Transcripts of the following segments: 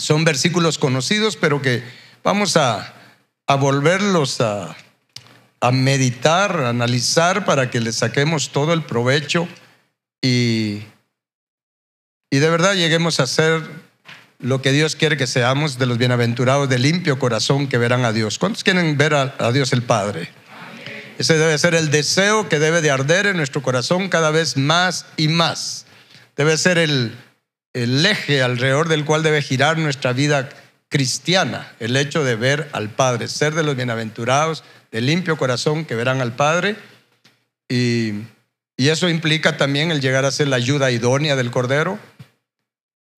son versículos conocidos, pero que vamos a, a volverlos a, a meditar, a analizar para que le saquemos todo el provecho y, y de verdad lleguemos a ser lo que Dios quiere que seamos de los bienaventurados de limpio corazón que verán a Dios. ¿Cuántos quieren ver a, a Dios el Padre? Ese debe ser el deseo que debe de arder en nuestro corazón cada vez más y más. Debe ser el, el eje alrededor del cual debe girar nuestra vida cristiana, el hecho de ver al Padre, ser de los bienaventurados, de limpio corazón que verán al Padre. Y, eso implica también el llegar a ser la ayuda idónea del Cordero,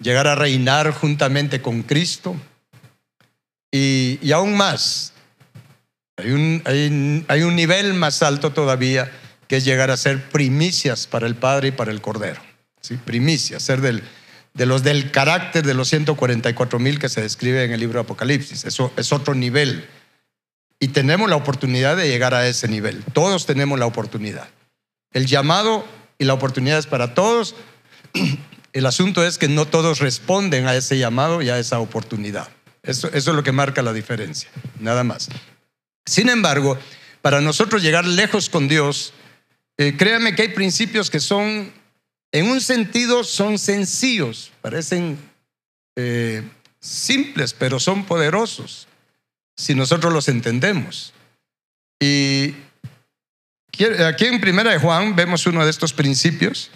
llegar a reinar juntamente con Cristo. Y, y aún más, hay un, nivel más alto todavía que es llegar a ser primicias para el Padre y para el Cordero. Primicias, ser del, de los del carácter de los 144 mil que se describe en el libro de Apocalipsis. Eso es otro nivel. Y tenemos la oportunidad de llegar a ese nivel. Todos tenemos la oportunidad. El llamado y la oportunidad es para todos. El asunto es que no todos responden a ese llamado y a esa oportunidad. Eso, eso es lo que marca la diferencia, nada más. Sin embargo, para nosotros llegar lejos con Dios, eh, créame que hay principios que son, en un sentido, son sencillos, parecen eh, simples, pero son poderosos si nosotros los entendemos. Y aquí en Primera de Juan vemos uno de estos principios.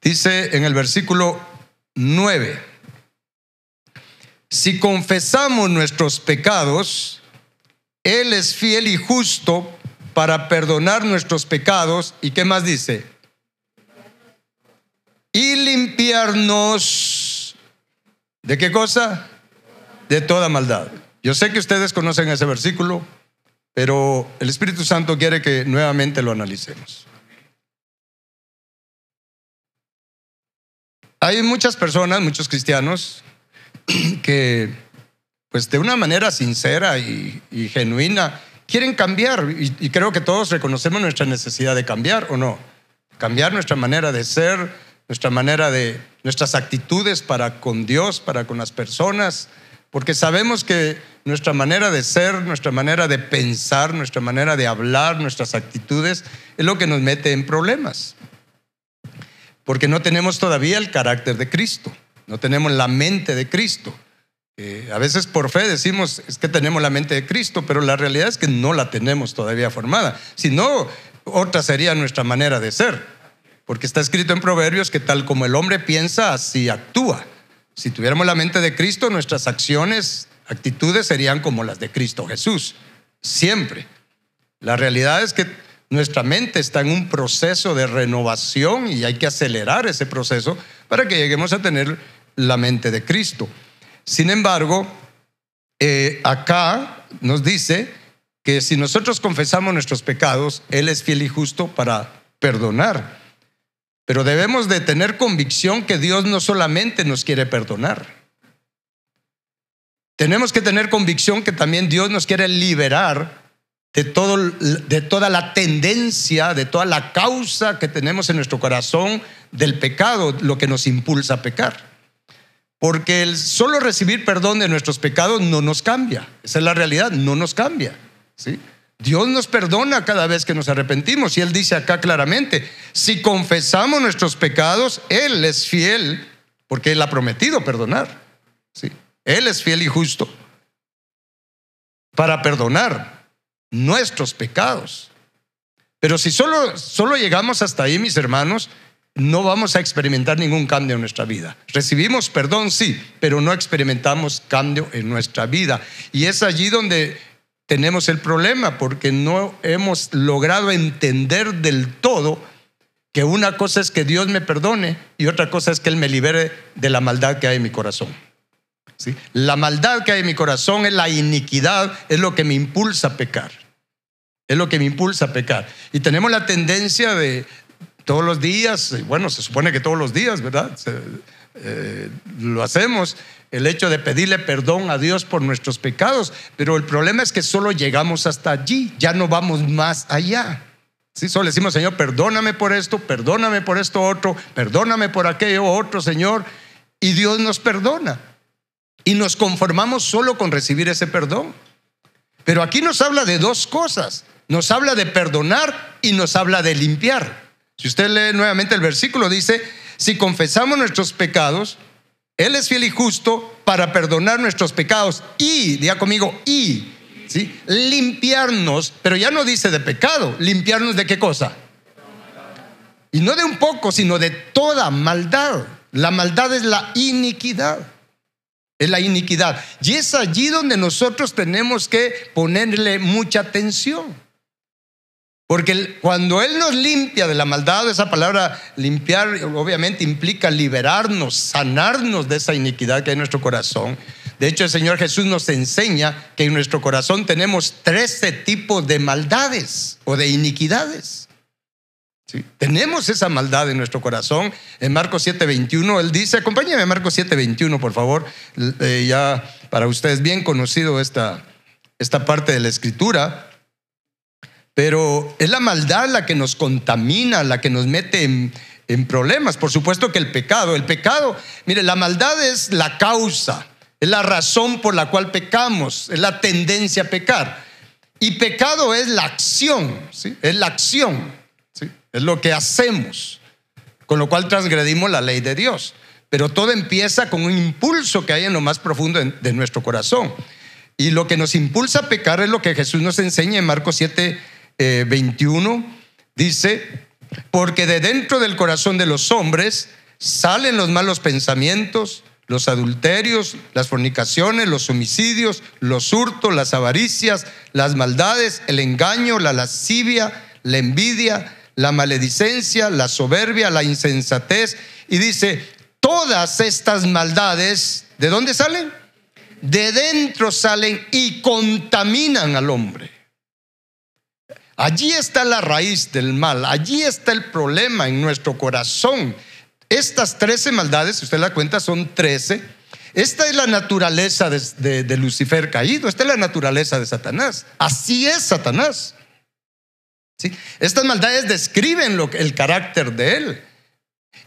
Dice en el versículo 9, si confesamos nuestros pecados, él es fiel y justo para perdonar nuestros pecados. ¿Y qué más dice? Y limpiarnos. ¿De qué cosa? De toda maldad. Yo sé que ustedes conocen ese versículo, pero el Espíritu Santo quiere que nuevamente lo analicemos. Hay muchas personas, muchos cristianos, que pues de una manera sincera y, genuina, quieren cambiar. Y, creo que todos reconocemos nuestra necesidad de cambiar, ¿o no? Cambiar nuestra manera de ser, nuestra manera de, nuestras actitudes para con Dios, para con las personas, porque sabemos que nuestra manera de ser, nuestra manera de pensar, nuestra manera de hablar, nuestras actitudes, es lo que nos mete en problemas. Porque no tenemos todavía el carácter de Cristo, no tenemos la mente de Cristo. Eh, a veces por fe decimos es que tenemos la mente de Cristo, pero la realidad es que no la tenemos todavía formada. Si no, otra sería nuestra manera de ser. Porque está escrito en Proverbios que tal como el hombre piensa, así actúa. Si tuviéramos la mente de Cristo, nuestras acciones, actitudes serían como las de Cristo Jesús. Siempre. La realidad es que nuestra mente está en un proceso de renovación y hay que acelerar ese proceso para que lleguemos a tener la mente de Cristo. Sin embargo, eh, acá nos dice que si nosotros confesamos nuestros pecados, Él es fiel y justo para perdonar. Pero debemos de tener convicción que Dios no solamente nos quiere perdonar. Tenemos que tener convicción que también Dios nos quiere liberar de, todo, de toda la tendencia, de toda la causa que tenemos en nuestro corazón del pecado, lo que nos impulsa a pecar. Porque el solo recibir perdón de nuestros pecados no nos cambia. Esa es la realidad, no nos cambia. ¿sí? Dios nos perdona cada vez que nos arrepentimos. Y Él dice acá claramente, si confesamos nuestros pecados, Él es fiel, porque Él ha prometido perdonar. ¿sí? Él es fiel y justo para perdonar nuestros pecados. Pero si solo, solo llegamos hasta ahí, mis hermanos, no vamos a experimentar ningún cambio en nuestra vida. Recibimos perdón, sí, pero no experimentamos cambio en nuestra vida. Y es allí donde tenemos el problema, porque no hemos logrado entender del todo que una cosa es que Dios me perdone y otra cosa es que Él me libere de la maldad que hay en mi corazón. ¿Sí? La maldad que hay en mi corazón es la iniquidad, es lo que me impulsa a pecar. Es lo que me impulsa a pecar. Y tenemos la tendencia de, todos los días, bueno, se supone que todos los días, ¿verdad? Eh, lo hacemos, el hecho de pedirle perdón a Dios por nuestros pecados, pero el problema es que solo llegamos hasta allí, ya no vamos más allá. Sí, solo decimos, Señor, perdóname por esto, perdóname por esto otro, perdóname por aquello otro, Señor, y Dios nos perdona. y nos conformamos solo con recibir ese perdón. Pero aquí nos habla de dos cosas. Nos habla de perdonar y nos habla de limpiar. Si usted lee nuevamente el versículo, dice, si confesamos nuestros pecados, Él es fiel y justo para perdonar nuestros pecados y, diga conmigo, y, ¿sí? limpiarnos, pero ya no dice de pecado, limpiarnos de qué cosa. Y no de un poco, sino de toda maldad. La maldad es la iniquidad. Es la iniquidad. Y es allí donde nosotros tenemos que ponerle mucha atención. Porque cuando Él nos limpia de la maldad, esa palabra limpiar obviamente implica liberarnos, sanarnos de esa iniquidad que hay en nuestro corazón. De hecho, el Señor Jesús nos enseña que en nuestro corazón tenemos 13 tipos de maldades o de iniquidades. Tenemos esa maldad en nuestro corazón. En Marcos 7:21, él dice, acompáñame a Marcos 7:21, por favor, eh, ya para ustedes bien conocido esta, esta parte de la escritura. Pero es la maldad la que nos contamina, la que nos mete en, problemas. Por supuesto que el pecado, el pecado, mire, la maldad es la causa, es la razón por la cual pecamos, es la tendencia a pecar. Y pecado es la acción, es la acción. Es lo que hacemos, con lo cual transgredimos la ley de Dios. Pero todo empieza con un impulso que hay en lo más profundo de nuestro corazón. Y lo que nos impulsa a pecar es lo que Jesús nos enseña en Marcos 7, 21. Eh, Dice, porque de dentro del corazón de los hombres salen los malos pensamientos, los adulterios, las fornicaciones, los homicidios, los hurtos, las avaricias, las maldades, el engaño, la lascivia, la envidia la maledicencia, la soberbia, la insensatez. Y dice, todas estas maldades, ¿de dónde salen? De dentro salen y contaminan al hombre. Allí está la raíz del mal, allí está el problema en nuestro corazón. Estas trece maldades, si usted la cuenta, son trece. Esta es la naturaleza de, Lucifer caído, esta es la naturaleza de Satanás. Así es Satanás. Estas maldades describen el carácter de él.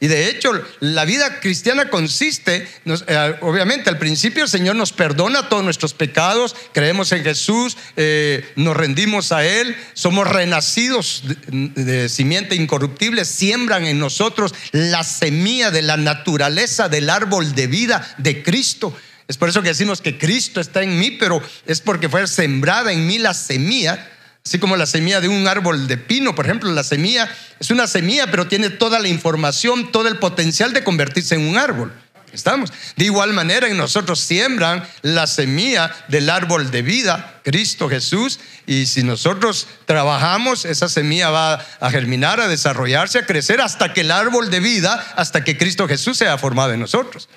Y de hecho, la vida cristiana consiste, eh, obviamente al principio el Señor nos perdona todos nuestros pecados, creemos en Jesús, eh, nos rendimos a Él, somos renacidos de, de, simiente incorruptible, siembran en nosotros la semilla de la naturaleza del árbol de vida de Cristo. Es por eso que decimos que Cristo está en mí, pero es porque fue sembrada en mí la semilla Así como la semilla de un árbol de pino, por ejemplo, la semilla es una semilla, pero tiene toda la información, todo el potencial de convertirse en un árbol. ¿Estamos? De igual manera, en nosotros siembran la semilla del árbol de vida, Cristo Jesús, y si nosotros trabajamos, esa semilla va a germinar, a desarrollarse, a crecer hasta que el árbol de vida, hasta que Cristo Jesús sea formado en nosotros.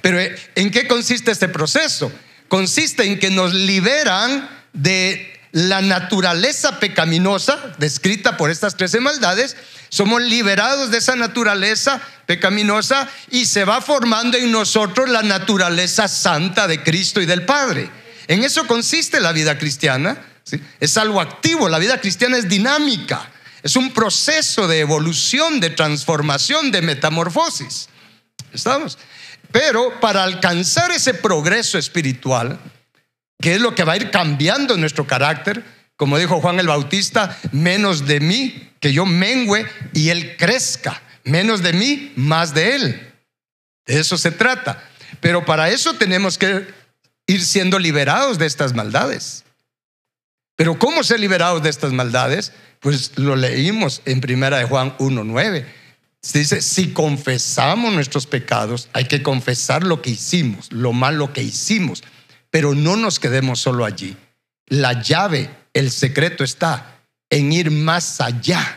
Pero ¿en qué consiste este proceso? Consiste en que nos liberan de la naturaleza pecaminosa descrita por estas trece maldades, somos liberados de esa naturaleza pecaminosa y se va formando en nosotros la naturaleza santa de Cristo y del Padre. En eso consiste la vida cristiana. Es algo activo, la vida cristiana es dinámica, es un proceso de evolución, de transformación, de metamorfosis. ¿Estamos? Pero para alcanzar ese progreso espiritual, que es lo que va a ir cambiando nuestro carácter. Como dijo Juan el Bautista, menos de mí, que yo mengüe y él crezca. Menos de mí, más de él. De eso se trata. Pero para eso tenemos que ir siendo liberados de estas maldades. Pero ¿cómo ser liberados de estas maldades? Pues lo leímos en primera de Juan 1.9. Dice, si confesamos nuestros pecados, hay que confesar lo que hicimos, lo malo que hicimos. Pero no nos quedemos solo allí. La llave, el secreto está en ir más allá,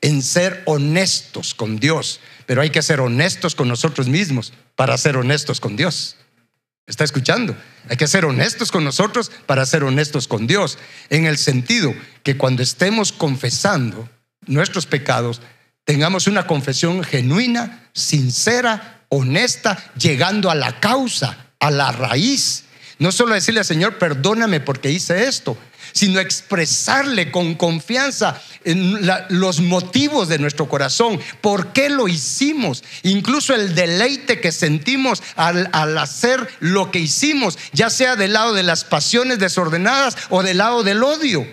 en ser honestos con Dios. Pero hay que ser honestos con nosotros mismos para ser honestos con Dios. ¿Está escuchando? Hay que ser honestos con nosotros para ser honestos con Dios. En el sentido que cuando estemos confesando nuestros pecados, tengamos una confesión genuina, sincera, honesta, llegando a la causa, a la raíz no solo decirle Señor, perdóname porque hice esto, sino expresarle con confianza en los motivos de nuestro corazón, por qué lo hicimos, incluso el deleite que sentimos al, al hacer lo que hicimos, ya sea del lado de las pasiones desordenadas o del lado del odio.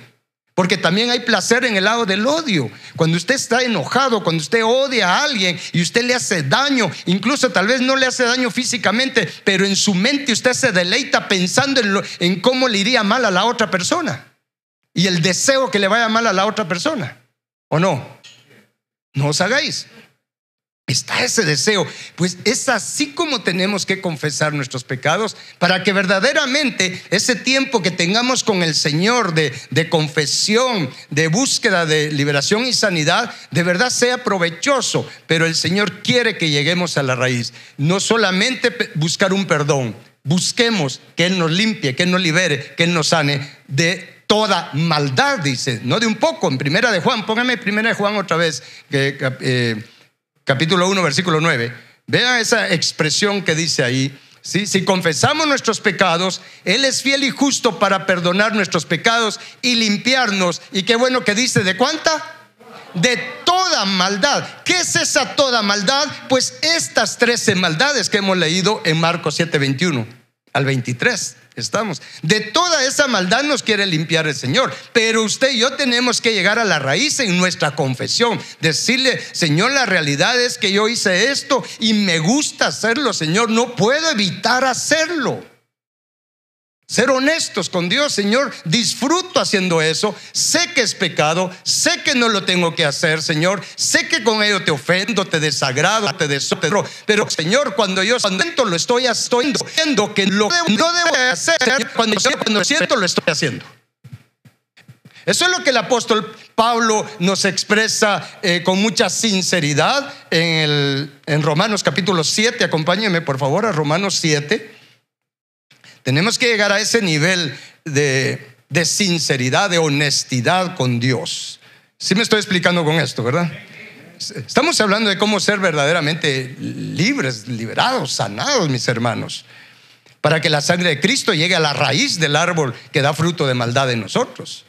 Porque también hay placer en el lado del odio. Cuando usted está enojado, cuando usted odia a alguien y usted le hace daño, incluso tal vez no le hace daño físicamente, pero en su mente usted se deleita pensando en, cómo le iría mal a la otra persona. Y el deseo que le vaya mal a la otra persona. ¿O no? No os hagáis. Está ese deseo. Pues es así como tenemos que confesar nuestros pecados para que verdaderamente ese tiempo que tengamos con el Señor de, confesión, de búsqueda de liberación y sanidad, de verdad sea provechoso. Pero el Señor quiere que lleguemos a la raíz. No solamente buscar un perdón, busquemos que Él nos limpie, que Él nos libere, que Él nos sane de toda maldad, dice, no de un poco. En primera de Juan, póngame primera de Juan otra vez. Eh, capítulo 1, versículo 9. Vea esa expresión que dice ahí. Si confesamos nuestros pecados, Él es fiel y justo para perdonar nuestros pecados y limpiarnos. Y qué bueno que dice, ¿de cuánta? De toda maldad. ¿Qué es esa toda maldad? Pues estas 13 maldades que hemos leído en Marcos 7, 21 al 23 estamos. De toda esa maldad nos quiere limpiar el Señor. Pero usted y yo tenemos que llegar a la raíz en nuestra confesión. Decirle, Señor, la realidad es que yo hice esto y me gusta hacerlo, Señor. No puedo evitar hacerlo. Ser honestos con Dios, Señor, disfruto haciendo eso. Sé que es pecado, sé que no lo tengo que hacer, Señor. Sé que con ello te ofendo, te desagrado, te desotro. Pero, Señor, cuando yo siento lo estoy haciendo, que lo no debo hacer, cuando, cuando siento lo estoy haciendo. Eso es lo que el apóstol Pablo nos expresa eh, con mucha sinceridad en Romanos capítulo 7. Acompáñeme por favor a Romanos 7. Tenemos que llegar a ese nivel de, sinceridad, de honestidad con Dios. Sí me estoy explicando con esto, ¿verdad? Estamos hablando de cómo ser verdaderamente libres, liberados, sanados, mis hermanos, para que la sangre de Cristo llegue a la raíz del árbol que da fruto de maldad en nosotros.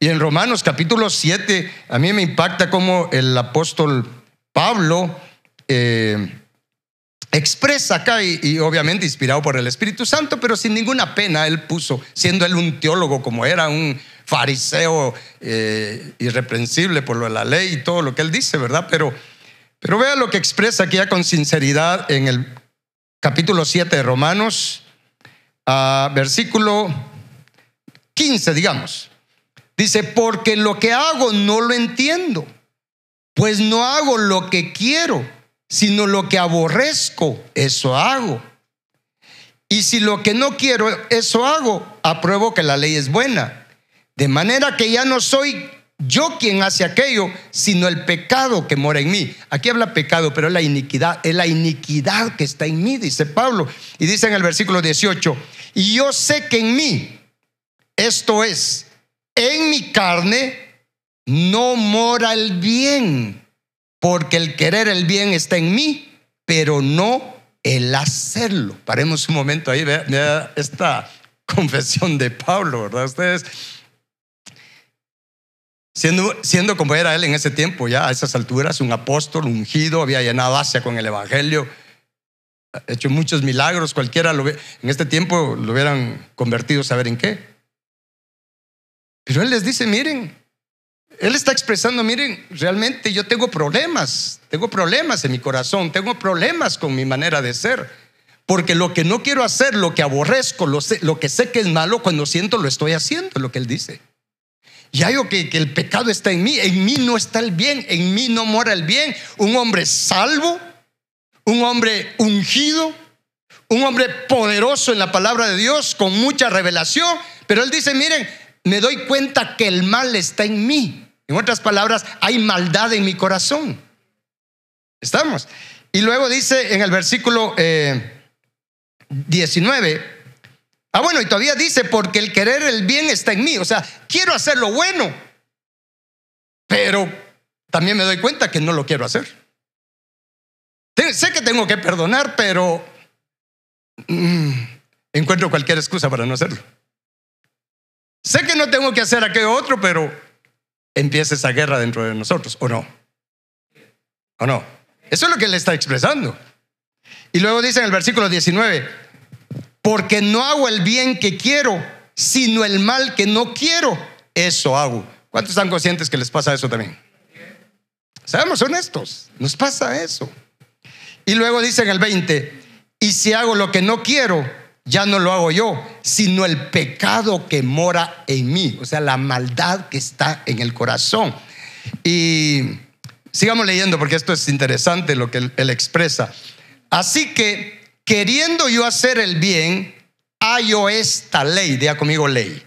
Y en Romanos capítulo 7, a mí me impacta cómo el apóstol Pablo eh, expresa acá y, obviamente inspirado por el Espíritu Santo, pero sin ninguna pena él puso, siendo él un teólogo como era, un fariseo eh, irreprensible por lo de la ley y todo lo que él dice, ¿verdad? Pero, pero vea lo que expresa aquí ya con sinceridad en el capítulo 7 de Romanos, versículo 15, digamos. Dice, porque lo que hago no lo entiendo, pues no hago lo que quiero sino lo que aborrezco, eso hago. Y si lo que no quiero, eso hago, apruebo que la ley es buena. De manera que ya no soy yo quien hace aquello, sino el pecado que mora en mí. Aquí habla pecado, pero es la iniquidad, es la iniquidad que está en mí, dice Pablo. Y dice en el versículo 18, y yo sé que en mí, esto es, en mi carne, no mora el bien porque el querer el bien está en mí, pero no el hacerlo. Paremos un momento ahí, vea, esta confesión de Pablo, ¿verdad? Ustedes, siendo, siendo como era él en ese tiempo, ya a esas alturas, un apóstol ungido, había llenado Asia con el Evangelio, hecho muchos milagros, cualquiera lo en este tiempo lo hubieran convertido, ¿saber en qué? Pero él les dice, miren, él está expresando, miren, realmente yo tengo problemas, tengo problemas en mi corazón, tengo problemas con mi manera de ser. Porque lo que no quiero hacer, lo que aborrezco, lo, lo que sé que es malo, cuando siento lo estoy haciendo, es lo que él dice. Y hay que, que el pecado está en mí, en mí no está el bien, en mí no mora el bien. Un hombre salvo, un hombre ungido, un hombre poderoso en la palabra de Dios, con mucha revelación. Pero él dice, miren, me doy cuenta que el mal está en mí. En otras palabras, hay maldad en mi corazón. ¿Estamos? Y luego dice en el versículo 19, eh, ah bueno, y todavía dice, porque el querer el bien está en mí. O sea, quiero hacer lo bueno, pero también me doy cuenta que no lo quiero hacer. Sé que tengo que perdonar, pero mm, encuentro cualquier excusa para no hacerlo. Sé que no tengo que hacer aquello otro, pero empieza esa guerra dentro de nosotros, ¿o no? ¿O no? Eso es lo que él está expresando. Y luego dice en el versículo 19, porque no hago el bien que quiero, sino el mal que no quiero, eso hago. ¿Cuántos están conscientes que les pasa eso también? Seamos honestos, nos pasa eso. Y luego dice en el 20, y si hago lo que no quiero, ya no lo hago yo, sino el pecado que mora en mí, o sea, la maldad que está en el corazón. Y sigamos leyendo porque esto es interesante lo que él, expresa. Así que, queriendo yo hacer el bien, hallo esta ley, diga conmigo ley.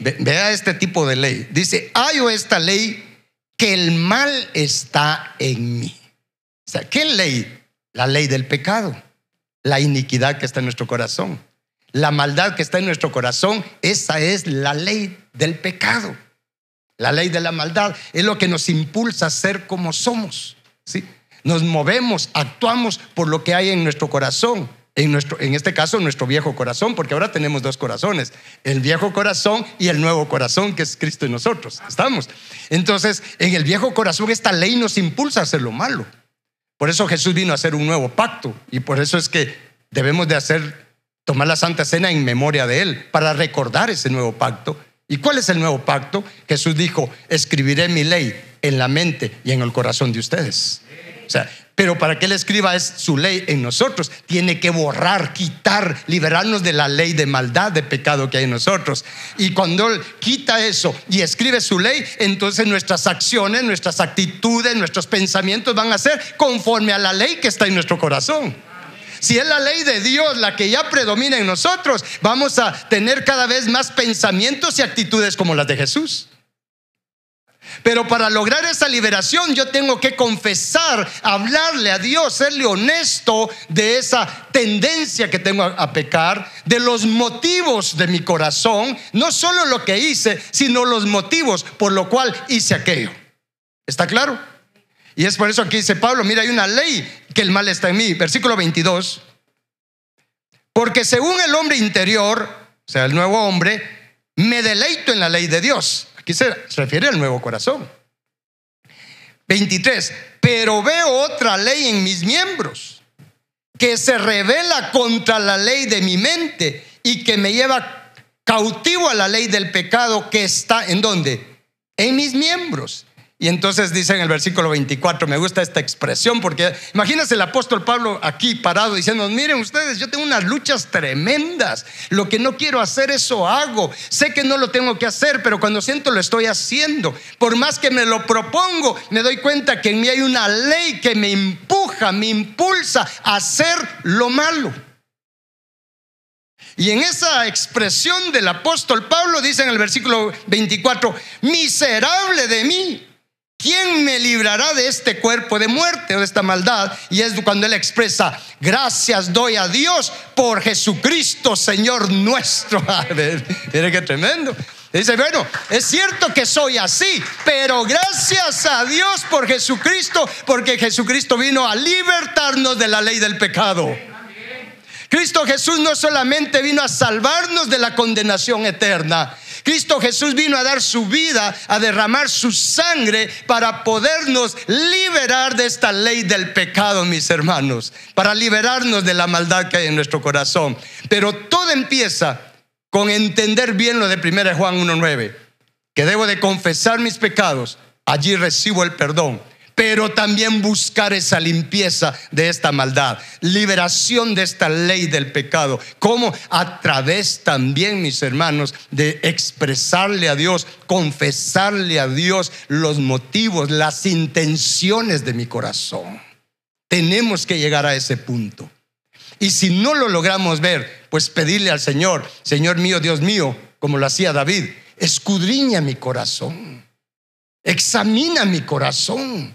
Vea este tipo de ley. Dice, hallo esta ley que el mal está en mí. O sea, ¿qué ley? La ley del pecado, la iniquidad que está en nuestro corazón la maldad que está en nuestro corazón, esa es la ley del pecado. La ley de la maldad es lo que nos impulsa a ser como somos. ¿sí? Nos movemos, actuamos por lo que hay en nuestro corazón. En, nuestro, en este caso, nuestro viejo corazón, porque ahora tenemos dos corazones, el viejo corazón y el nuevo corazón, que es Cristo en nosotros. ¿Estamos? Entonces, en el viejo corazón esta ley nos impulsa a hacer lo malo. Por eso Jesús vino a hacer un nuevo pacto y por eso es que debemos de hacer tomar la Santa Cena en memoria de Él, para recordar ese nuevo pacto. ¿Y cuál es el nuevo pacto? Jesús dijo, escribiré mi ley en la mente y en el corazón de ustedes. O sea, pero para que Él escriba es su ley en nosotros, tiene que borrar, quitar, liberarnos de la ley de maldad, de pecado que hay en nosotros. Y cuando Él quita eso y escribe su ley, entonces nuestras acciones, nuestras actitudes, nuestros pensamientos van a ser conforme a la ley que está en nuestro corazón. Si es la ley de Dios la que ya predomina en nosotros, vamos a tener cada vez más pensamientos y actitudes como las de Jesús. Pero para lograr esa liberación yo tengo que confesar, hablarle a Dios, serle honesto de esa tendencia que tengo a, pecar, de los motivos de mi corazón, no solo lo que hice, sino los motivos por lo cual hice aquello. ¿Está claro? Y es por eso que dice Pablo, mira, hay una ley que el mal está en mí. Versículo 22. Porque según el hombre interior, o sea, el nuevo hombre, me deleito en la ley de Dios. Aquí se refiere al nuevo corazón. 23. Pero veo otra ley en mis miembros que se revela contra la ley de mi mente y que me lleva cautivo a la ley del pecado que está en donde? En mis miembros. Y entonces dice en el versículo 24, me gusta esta expresión porque imagínense el apóstol Pablo aquí parado diciendo, miren ustedes, yo tengo unas luchas tremendas, lo que no quiero hacer eso hago, sé que no lo tengo que hacer, pero cuando siento lo estoy haciendo, por más que me lo propongo, me doy cuenta que en mí hay una ley que me empuja, me impulsa a hacer lo malo. Y en esa expresión del apóstol Pablo dice en el versículo 24, miserable de mí. ¿Quién me librará de este cuerpo de muerte o de esta maldad? Y es cuando él expresa, gracias doy a Dios por Jesucristo, Señor nuestro. Mire qué tremendo. Dice, bueno, es cierto que soy así, pero gracias a Dios por Jesucristo, porque Jesucristo vino a libertarnos de la ley del pecado. Cristo Jesús no solamente vino a salvarnos de la condenación eterna, Cristo Jesús vino a dar su vida, a derramar su sangre para podernos liberar de esta ley del pecado, mis hermanos, para liberarnos de la maldad que hay en nuestro corazón. Pero todo empieza con entender bien lo de 1 Juan 1.9, que debo de confesar mis pecados, allí recibo el perdón pero también buscar esa limpieza de esta maldad, liberación de esta ley del pecado. como A través también, mis hermanos, de expresarle a Dios, confesarle a Dios los motivos, las intenciones de mi corazón. Tenemos que llegar a ese punto. Y si no lo logramos ver, pues pedirle al Señor, Señor mío, Dios mío, como lo hacía David, escudriña mi corazón, examina mi corazón.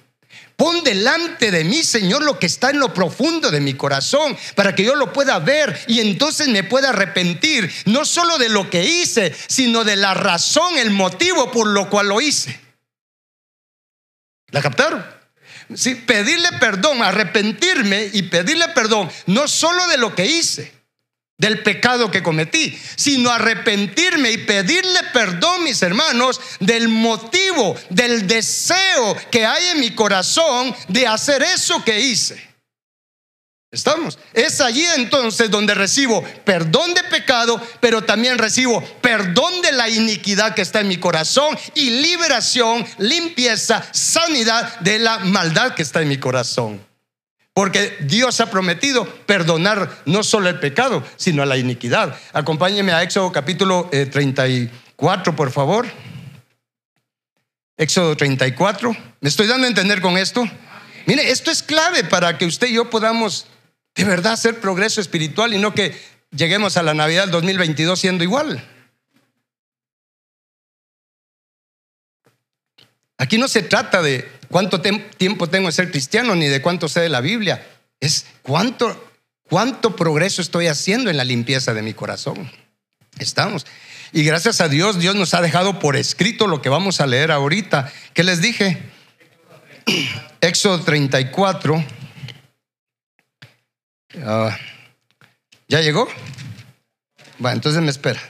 Pon delante de mí, Señor, lo que está en lo profundo de mi corazón, para que yo lo pueda ver y entonces me pueda arrepentir, no solo de lo que hice, sino de la razón, el motivo por lo cual lo hice. ¿La captaron? Sí, pedirle perdón, arrepentirme y pedirle perdón, no solo de lo que hice, del pecado que cometí, sino arrepentirme y pedirle perdón, mis hermanos, del motivo, del deseo que hay en mi corazón de hacer eso que hice. ¿Estamos? Es allí entonces donde recibo perdón de pecado, pero también recibo perdón de la iniquidad que está en mi corazón y liberación, limpieza, sanidad de la maldad que está en mi corazón. Porque Dios ha prometido perdonar no solo el pecado, sino la iniquidad. Acompáñeme a Éxodo capítulo 34, eh, por favor. Éxodo 34. ¿Me estoy dando a entender con esto? Mire, esto es clave para que usted y yo podamos de verdad hacer progreso espiritual y no que lleguemos a la Navidad del 2022 siendo igual. Aquí no se trata de cuánto tiempo tengo de ser cristiano ni de cuánto sé de la Biblia. Es cuánto, cuánto progreso estoy haciendo en la limpieza de mi corazón. Estamos. Y gracias a Dios, Dios nos ha dejado por escrito lo que vamos a leer ahorita. ¿Qué les dije? Éxodo 34. Ah, ¿Ya llegó? Bueno, entonces me espera.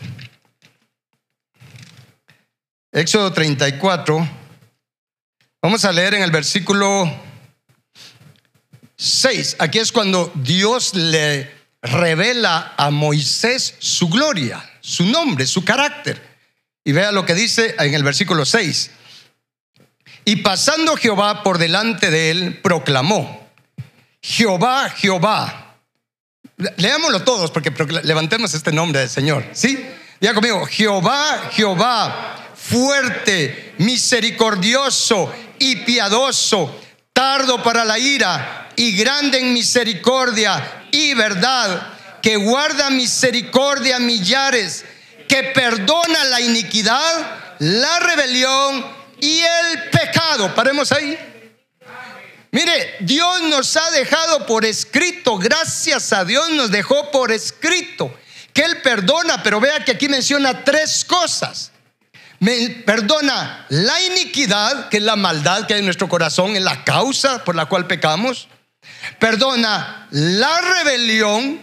Éxodo 34 Vamos a leer en el versículo 6. Aquí es cuando Dios le revela a Moisés su gloria, su nombre, su carácter. Y vea lo que dice en el versículo 6. Y pasando Jehová por delante de él, proclamó, Jehová, Jehová. Leámoslo todos porque levantemos este nombre del Señor. ¿Sí? Diga conmigo, Jehová, Jehová, fuerte, misericordioso y piadoso, tardo para la ira y grande en misericordia y verdad, que guarda misericordia millares, que perdona la iniquidad, la rebelión y el pecado. Paremos ahí. Mire, Dios nos ha dejado por escrito, gracias a Dios nos dejó por escrito que Él perdona, pero vea que aquí menciona tres cosas me perdona la iniquidad, que es la maldad que hay en nuestro corazón, es la causa por la cual pecamos. Perdona la rebelión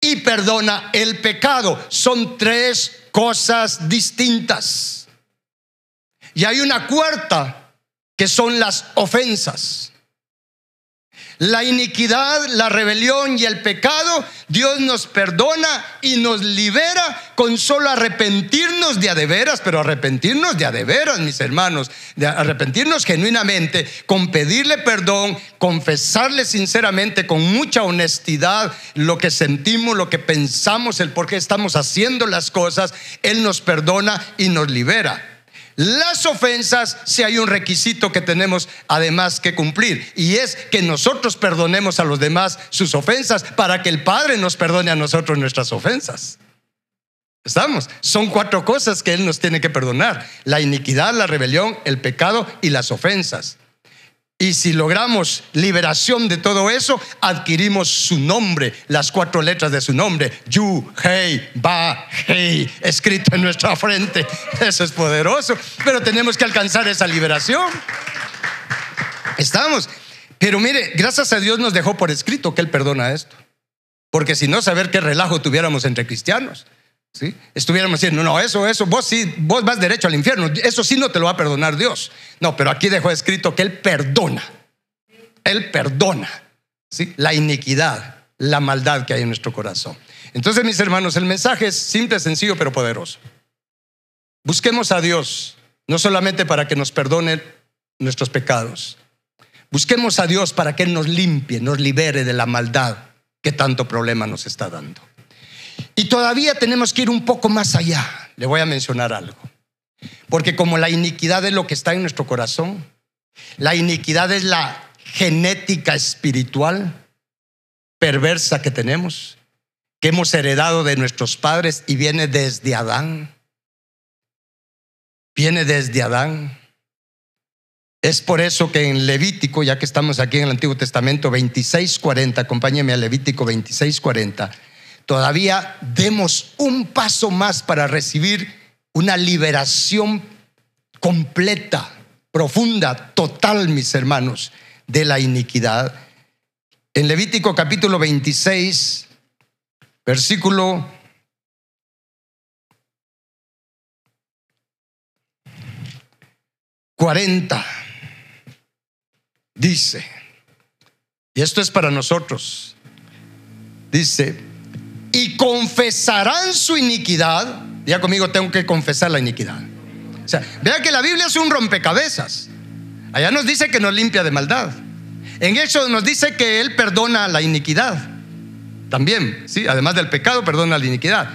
y perdona el pecado. Son tres cosas distintas. Y hay una cuarta, que son las ofensas. La iniquidad, la rebelión y el pecado, Dios nos perdona y nos libera con solo arrepentirnos de adeveras, pero arrepentirnos de adeveras, mis hermanos, de arrepentirnos genuinamente, con pedirle perdón, confesarle sinceramente, con mucha honestidad lo que sentimos, lo que pensamos, el por qué estamos haciendo las cosas, Él nos perdona y nos libera las ofensas si hay un requisito que tenemos además que cumplir y es que nosotros perdonemos a los demás sus ofensas para que el Padre nos perdone a nosotros nuestras ofensas. ¿Estamos? Son cuatro cosas que Él nos tiene que perdonar. La iniquidad, la rebelión, el pecado y las ofensas. Y si logramos liberación de todo eso, adquirimos su nombre, las cuatro letras de su nombre, Yu, Hei, Ba, Hei, escrito en nuestra frente. Eso es poderoso, pero tenemos que alcanzar esa liberación. Estamos. Pero mire, gracias a Dios nos dejó por escrito que Él perdona esto. Porque si no, saber qué relajo tuviéramos entre cristianos. Estuviéramos diciendo, no, eso, eso, vos sí, vos vas derecho al infierno, eso sí no te lo va a perdonar Dios. No, pero aquí dejó escrito que Él perdona, Él perdona, ¿sí? La iniquidad, la maldad que hay en nuestro corazón. Entonces, mis hermanos, el mensaje es simple, sencillo, pero poderoso. Busquemos a Dios, no solamente para que nos perdone nuestros pecados, busquemos a Dios para que Él nos limpie, nos libere de la maldad que tanto problema nos está dando. Y todavía tenemos que ir un poco más allá. Le voy a mencionar algo. Porque como la iniquidad es lo que está en nuestro corazón, la iniquidad es la genética espiritual perversa que tenemos, que hemos heredado de nuestros padres y viene desde Adán. Viene desde Adán. Es por eso que en Levítico, ya que estamos aquí en el Antiguo Testamento 26:40, acompáñeme a Levítico 26:40 todavía demos un paso más para recibir una liberación completa, profunda, total, mis hermanos, de la iniquidad. En Levítico capítulo 26, versículo 40. Dice, y esto es para nosotros, dice, y confesarán su iniquidad. Ya conmigo tengo que confesar la iniquidad. O sea, vea que la Biblia es un rompecabezas. Allá nos dice que nos limpia de maldad. En eso nos dice que Él perdona la iniquidad. También, ¿sí? Además del pecado, perdona la iniquidad.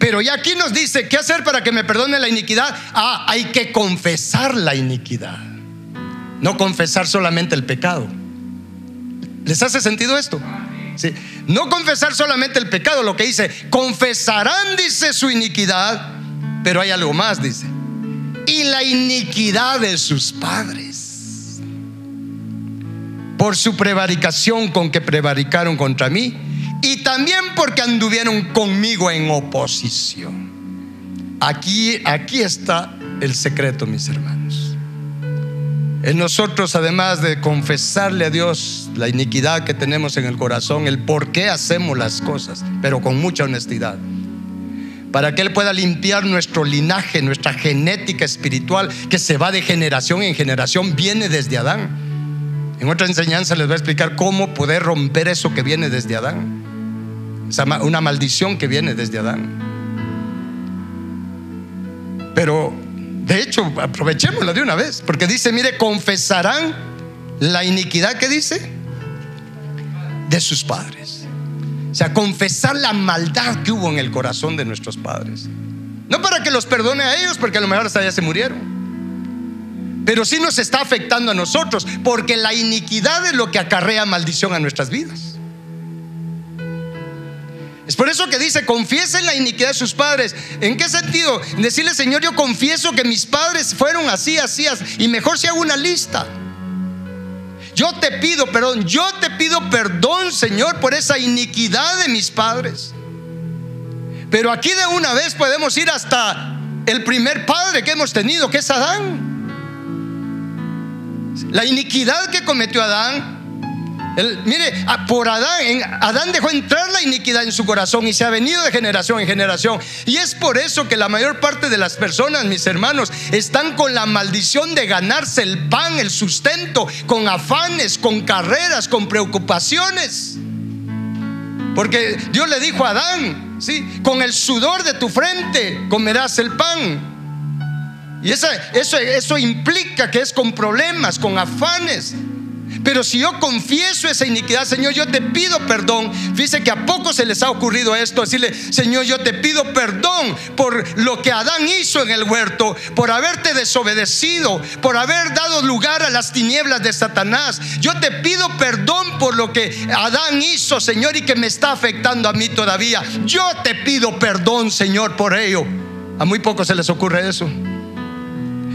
Pero ya aquí nos dice, ¿qué hacer para que me perdone la iniquidad? Ah, hay que confesar la iniquidad. No confesar solamente el pecado. ¿Les hace sentido esto? No confesar solamente el pecado, lo que dice, confesarán, dice su iniquidad, pero hay algo más, dice, y la iniquidad de sus padres. Por su prevaricación con que prevaricaron contra mí, y también porque anduvieron conmigo en oposición. Aquí, aquí está el secreto, mis hermanos. En nosotros, además de confesarle a Dios la iniquidad que tenemos en el corazón, el por qué hacemos las cosas, pero con mucha honestidad, para que Él pueda limpiar nuestro linaje, nuestra genética espiritual, que se va de generación en generación, viene desde Adán. En otra enseñanza les voy a explicar cómo poder romper eso que viene desde Adán una maldición que viene desde Adán. Pero, de hecho, aprovechémosla de una vez, porque dice, mire, confesarán la iniquidad que dice de sus padres. O sea, confesar la maldad que hubo en el corazón de nuestros padres. No para que los perdone a ellos, porque a lo mejor hasta ya se murieron. Pero sí nos está afectando a nosotros, porque la iniquidad es lo que acarrea maldición a nuestras vidas. Es por eso que dice, confiesen la iniquidad de sus padres. ¿En qué sentido? Decirle, Señor, yo confieso que mis padres fueron así, así, así. Y mejor si hago una lista. Yo te pido perdón, yo te pido perdón, Señor, por esa iniquidad de mis padres. Pero aquí de una vez podemos ir hasta el primer padre que hemos tenido, que es Adán. La iniquidad que cometió Adán mire, por Adán, Adán dejó entrar la iniquidad en su corazón y se ha venido de generación en generación. Y es por eso que la mayor parte de las personas, mis hermanos, están con la maldición de ganarse el pan, el sustento, con afanes, con carreras, con preocupaciones. Porque Dios le dijo a Adán, ¿sí? con el sudor de tu frente comerás el pan. Y eso, eso implica que es con problemas, con afanes. Pero si yo confieso esa iniquidad, Señor, yo te pido perdón. Fíjese que a poco se les ha ocurrido esto, decirle, Señor, yo te pido perdón por lo que Adán hizo en el huerto, por haberte desobedecido, por haber dado lugar a las tinieblas de Satanás. Yo te pido perdón por lo que Adán hizo, Señor, y que me está afectando a mí todavía. Yo te pido perdón, Señor, por ello. A muy pocos se les ocurre eso.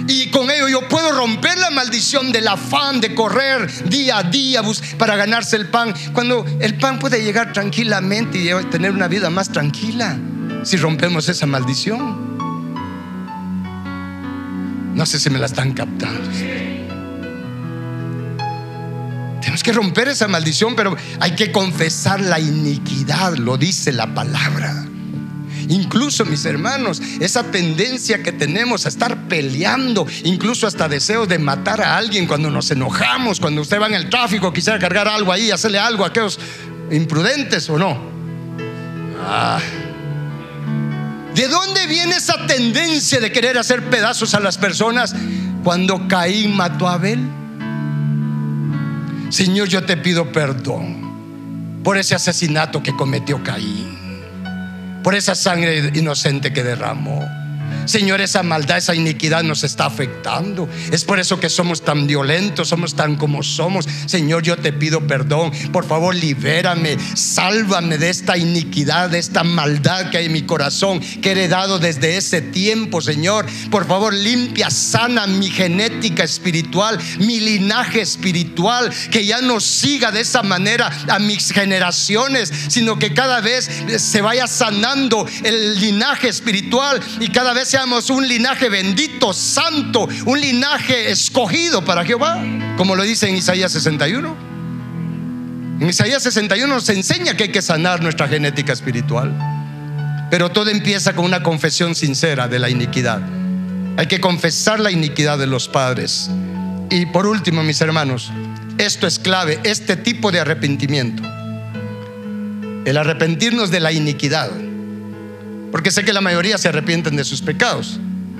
Y con ello yo puedo romper la maldición del afán de correr día a día para ganarse el pan. Cuando el pan puede llegar tranquilamente y tener una vida más tranquila si rompemos esa maldición. No sé si me la están captando. Tenemos que romper esa maldición, pero hay que confesar la iniquidad, lo dice la palabra. Incluso, mis hermanos, esa tendencia que tenemos a estar peleando, incluso hasta deseos de matar a alguien cuando nos enojamos, cuando usted va en el tráfico, quisiera cargar algo ahí, hacerle algo a aquellos imprudentes o no. Ah. ¿De dónde viene esa tendencia de querer hacer pedazos a las personas cuando Caín mató a Abel? Señor, yo te pido perdón por ese asesinato que cometió Caín por esa sangre inocente que derramó. Señor, esa maldad, esa iniquidad nos está afectando. Es por eso que somos tan violentos, somos tan como somos. Señor, yo te pido perdón. Por favor, libérame, sálvame de esta iniquidad, de esta maldad que hay en mi corazón, que he heredado desde ese tiempo, Señor. Por favor, limpia, sana mi genética espiritual, mi linaje espiritual, que ya no siga de esa manera a mis generaciones, sino que cada vez se vaya sanando el linaje espiritual y cada vez un linaje bendito, santo, un linaje escogido para Jehová, como lo dice en Isaías 61. En Isaías 61 nos enseña que hay que sanar nuestra genética espiritual. Pero todo empieza con una confesión sincera de la iniquidad. Hay que confesar la iniquidad de los padres. Y por último, mis hermanos, esto es clave, este tipo de arrepentimiento. El arrepentirnos de la iniquidad. Porque sé que la mayoría se arrepienten de sus pecados.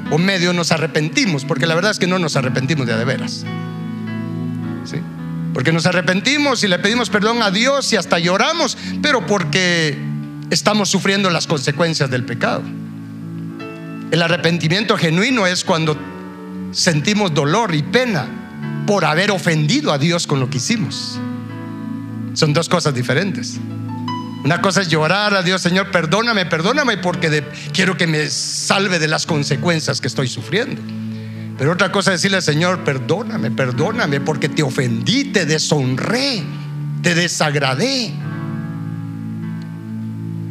O medio nos arrepentimos, porque la verdad es que no nos arrepentimos de veras. ¿Sí? Porque nos arrepentimos y le pedimos perdón a Dios y hasta lloramos, pero porque estamos sufriendo las consecuencias del pecado. El arrepentimiento genuino es cuando sentimos dolor y pena por haber ofendido a Dios con lo que hicimos. Son dos cosas diferentes. Una cosa es llorar a Dios, Señor, perdóname, perdóname porque quiero que me salve de las consecuencias que estoy sufriendo. Pero otra cosa es decirle, Señor, perdóname, perdóname porque te ofendí, te deshonré, te desagradé.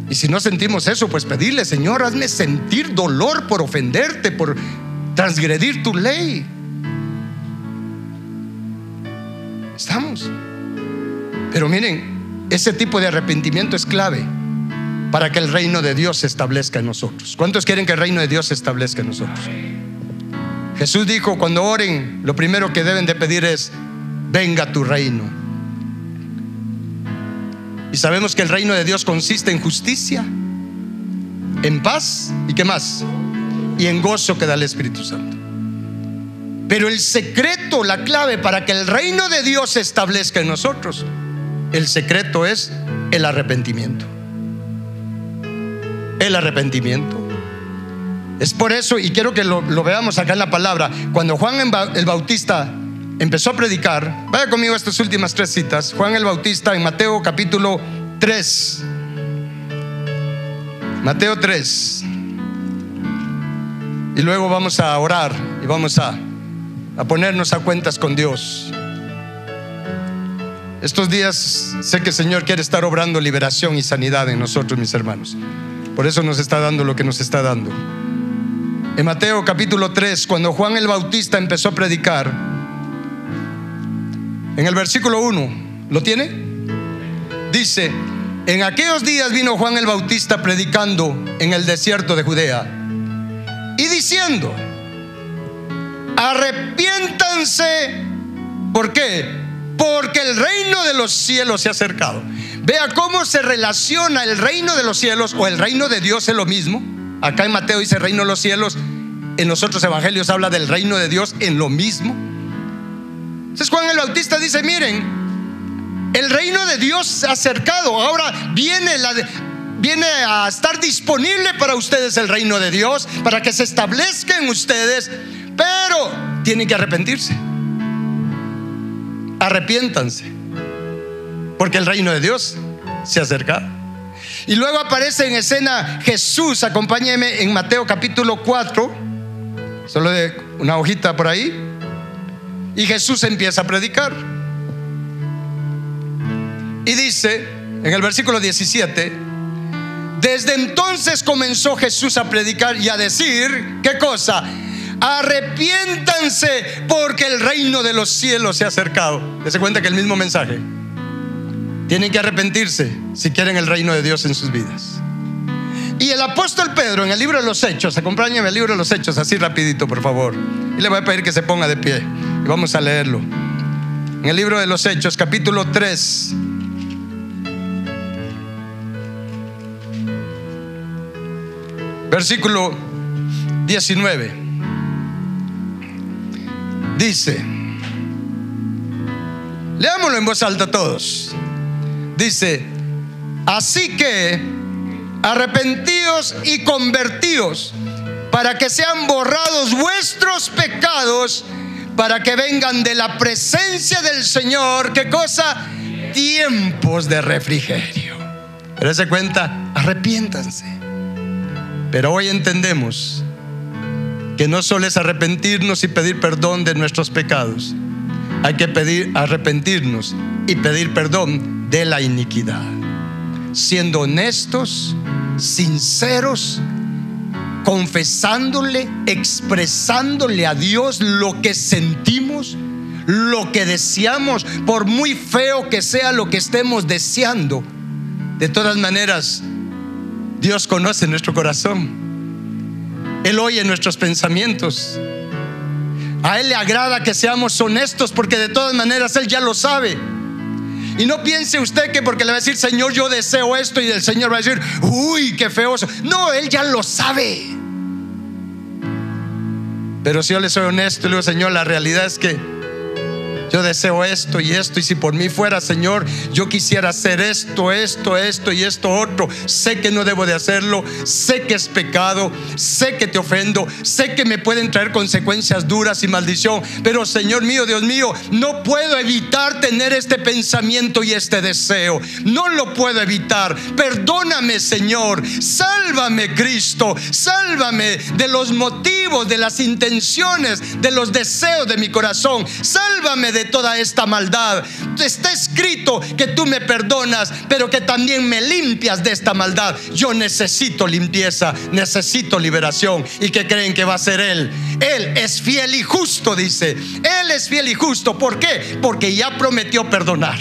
Y si no sentimos eso, pues pedirle, Señor, hazme sentir dolor por ofenderte, por transgredir tu ley. Estamos. Pero miren, ese tipo de arrepentimiento es clave para que el reino de Dios se establezca en nosotros. ¿Cuántos quieren que el reino de Dios se establezca en nosotros? Jesús dijo, cuando oren, lo primero que deben de pedir es, venga tu reino. Y sabemos que el reino de Dios consiste en justicia, en paz y qué más? Y en gozo que da el Espíritu Santo. Pero el secreto, la clave para que el reino de Dios se establezca en nosotros, el secreto es el arrepentimiento. El arrepentimiento. Es por eso, y quiero que lo, veamos acá en la palabra, cuando Juan el Bautista empezó a predicar, vaya conmigo a estas últimas tres citas, Juan el Bautista en Mateo capítulo 3. Mateo 3. Y luego vamos a orar y vamos a, a ponernos a cuentas con Dios. Estos días sé que el Señor quiere estar obrando liberación y sanidad en nosotros, mis hermanos. Por eso nos está dando lo que nos está dando. En Mateo capítulo 3, cuando Juan el Bautista empezó a predicar, en el versículo 1, ¿lo tiene? Dice, en aquellos días vino Juan el Bautista predicando en el desierto de Judea y diciendo, arrepiéntanse, ¿por qué? Porque el reino de los cielos se ha acercado. Vea cómo se relaciona el reino de los cielos o el reino de Dios es lo mismo. Acá en Mateo dice reino de los cielos, en los otros evangelios habla del reino de Dios en lo mismo. Entonces Juan el Bautista dice, miren, el reino de Dios se ha acercado, ahora viene, viene a estar disponible para ustedes el reino de Dios, para que se establezca en ustedes, pero tienen que arrepentirse. Arrepiéntanse, porque el reino de Dios se ha acercado. Y luego aparece en escena Jesús, acompáñeme en Mateo capítulo 4, solo de una hojita por ahí. Y Jesús empieza a predicar. Y dice en el versículo 17, desde entonces comenzó Jesús a predicar y a decir, ¿qué cosa? Arrepiéntanse porque el reino de los cielos se ha acercado. ¿Se cuenta que el mismo mensaje? Tienen que arrepentirse si quieren el reino de Dios en sus vidas. Y el apóstol Pedro en el libro de los Hechos, acompáñame al libro de los Hechos, así rapidito, por favor. Y le voy a pedir que se ponga de pie. Y vamos a leerlo. En el libro de los Hechos, capítulo 3. Versículo 19. Dice, leámoslo en voz alta todos. Dice, así que arrepentíos y convertíos para que sean borrados vuestros pecados, para que vengan de la presencia del Señor, ¿qué cosa? Tiempos de refrigerio. Pero se cuenta, arrepiéntanse. Pero hoy entendemos que no solo es arrepentirnos y pedir perdón de nuestros pecados, hay que pedir arrepentirnos y pedir perdón de la iniquidad, siendo honestos sinceros, confesándole, expresándole a Dios lo que sentimos, lo que deseamos, por muy feo que sea lo que estemos deseando. De todas maneras, Dios conoce nuestro corazón. Él oye nuestros pensamientos. A Él le agrada que seamos honestos porque de todas maneras Él ya lo sabe. Y no piense usted que porque le va a decir, Señor, yo deseo esto y el Señor va a decir, uy, qué feoso. No, Él ya lo sabe. Pero si yo le soy honesto le digo, Señor, la realidad es que yo deseo esto y esto, y si por mí fuera, Señor, yo quisiera hacer esto, esto, esto y esto otro. Sé que no debo de hacerlo, sé que es pecado, sé que te ofendo, sé que me pueden traer consecuencias duras y maldición, pero Señor mío, Dios mío, no puedo evitar tener este pensamiento y este deseo. No lo puedo evitar. Perdóname, Señor. Sálvame, Cristo. Sálvame de los motivos, de las intenciones, de los deseos de mi corazón. Sálvame de toda esta maldad. Está escrito que tú me perdonas, pero que también me limpias de esta maldad. Yo necesito limpieza, necesito liberación. ¿Y que creen que va a ser Él? Él es fiel y justo, dice. Él es fiel y justo. ¿Por qué? Porque ya prometió perdonar.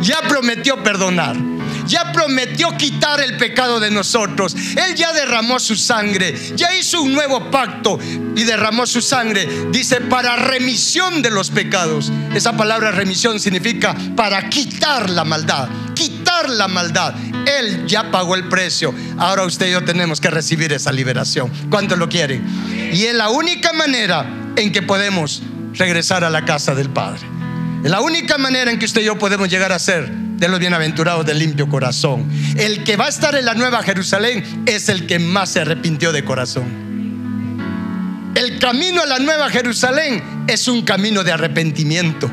Ya prometió perdonar ya prometió quitar el pecado de nosotros. Él ya derramó su sangre, ya hizo un nuevo pacto y derramó su sangre. Dice, para remisión de los pecados. Esa palabra remisión significa para quitar la maldad, quitar la maldad. Él ya pagó el precio. Ahora usted y yo tenemos que recibir esa liberación. ¿Cuánto lo quieren? Y es la única manera en que podemos regresar a la casa del Padre. Es la única manera en que usted y yo podemos llegar a ser de los bienaventurados del limpio corazón. El que va a estar en la nueva Jerusalén es el que más se arrepintió de corazón. El camino a la nueva Jerusalén es un camino de arrepentimiento.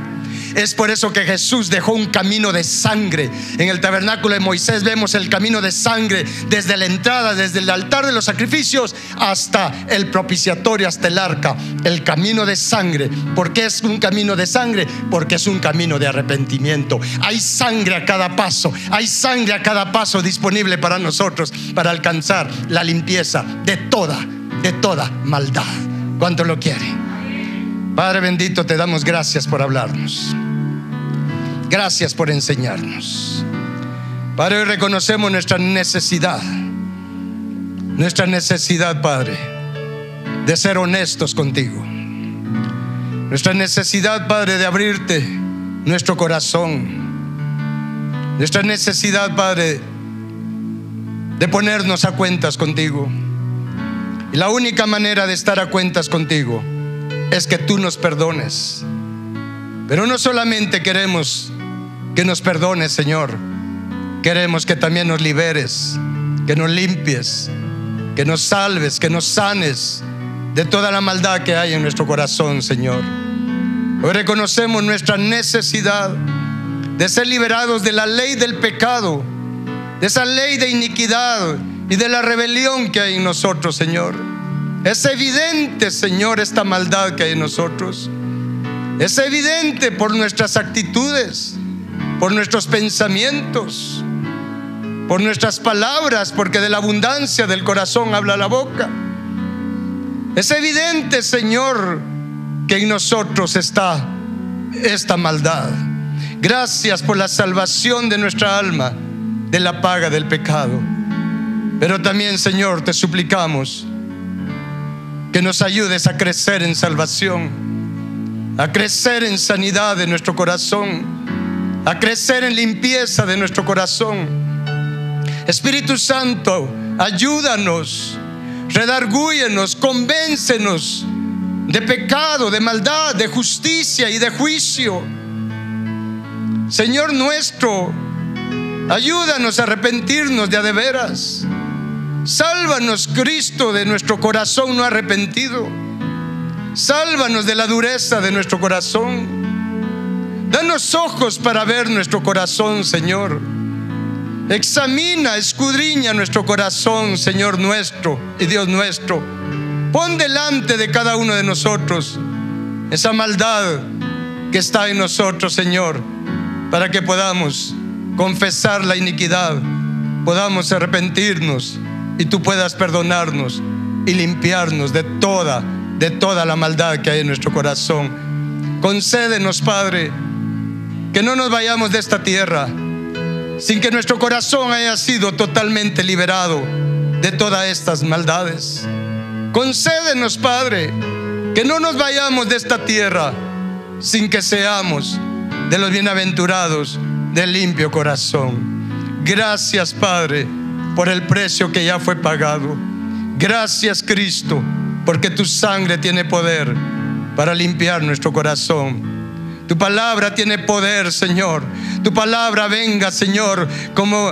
Es por eso que Jesús dejó un camino de sangre. En el tabernáculo de Moisés vemos el camino de sangre desde la entrada, desde el altar de los sacrificios hasta el propiciatorio, hasta el arca. El camino de sangre. ¿Por qué es un camino de sangre? Porque es un camino de arrepentimiento. Hay sangre a cada paso. Hay sangre a cada paso disponible para nosotros para alcanzar la limpieza de toda, de toda maldad. ¿Cuánto lo quiere? Padre bendito, te damos gracias por hablarnos. Gracias por enseñarnos. Padre, hoy reconocemos nuestra necesidad. Nuestra necesidad, Padre, de ser honestos contigo. Nuestra necesidad, Padre, de abrirte nuestro corazón. Nuestra necesidad, Padre, de ponernos a cuentas contigo. Y la única manera de estar a cuentas contigo es que tú nos perdones. Pero no solamente queremos que nos perdones, Señor, queremos que también nos liberes, que nos limpies, que nos salves, que nos sanes de toda la maldad que hay en nuestro corazón, Señor. Hoy reconocemos nuestra necesidad de ser liberados de la ley del pecado, de esa ley de iniquidad y de la rebelión que hay en nosotros, Señor. Es evidente, Señor, esta maldad que hay en nosotros. Es evidente por nuestras actitudes, por nuestros pensamientos, por nuestras palabras, porque de la abundancia del corazón habla la boca. Es evidente, Señor, que en nosotros está esta maldad. Gracias por la salvación de nuestra alma de la paga del pecado. Pero también, Señor, te suplicamos que nos ayudes a crecer en salvación, a crecer en sanidad de nuestro corazón, a crecer en limpieza de nuestro corazón. Espíritu Santo, ayúdanos, redargúyenos, convéncenos de pecado, de maldad, de justicia y de juicio. Señor nuestro, ayúdanos a arrepentirnos de a de veras. Sálvanos, Cristo, de nuestro corazón no arrepentido. Sálvanos de la dureza de nuestro corazón. Danos ojos para ver nuestro corazón, Señor. Examina, escudriña nuestro corazón, Señor nuestro y Dios nuestro. Pon delante de cada uno de nosotros esa maldad que está en nosotros, Señor, para que podamos confesar la iniquidad, podamos arrepentirnos y tú puedas perdonarnos y limpiarnos de toda, de toda la maldad que hay en nuestro corazón. concédenos, Padre, que no nos vayamos de esta tierra sin que nuestro corazón haya sido totalmente liberado de todas estas maldades. Concédenos, Padre, que no nos vayamos de esta tierra sin que seamos de los bienaventurados del limpio corazón. Gracias, Padre, por el precio que ya fue pagado. Gracias, Cristo, porque tu sangre tiene poder para limpiar nuestro corazón. Tu palabra tiene poder, Señor. Tu palabra venga, Señor, como,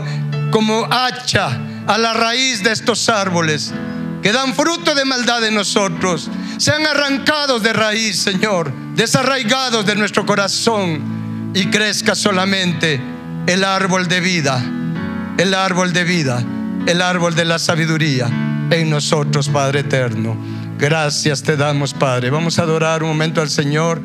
como hacha a la raíz de estos árboles que dan fruto de maldad en nosotros. Sean arrancados de raíz, Señor, desarraigados de nuestro corazón y crezca solamente el árbol de vida, el árbol de vida, el árbol de la sabiduría en nosotros, Padre eterno. Gracias te damos, Padre. Vamos a adorar un momento al Señor.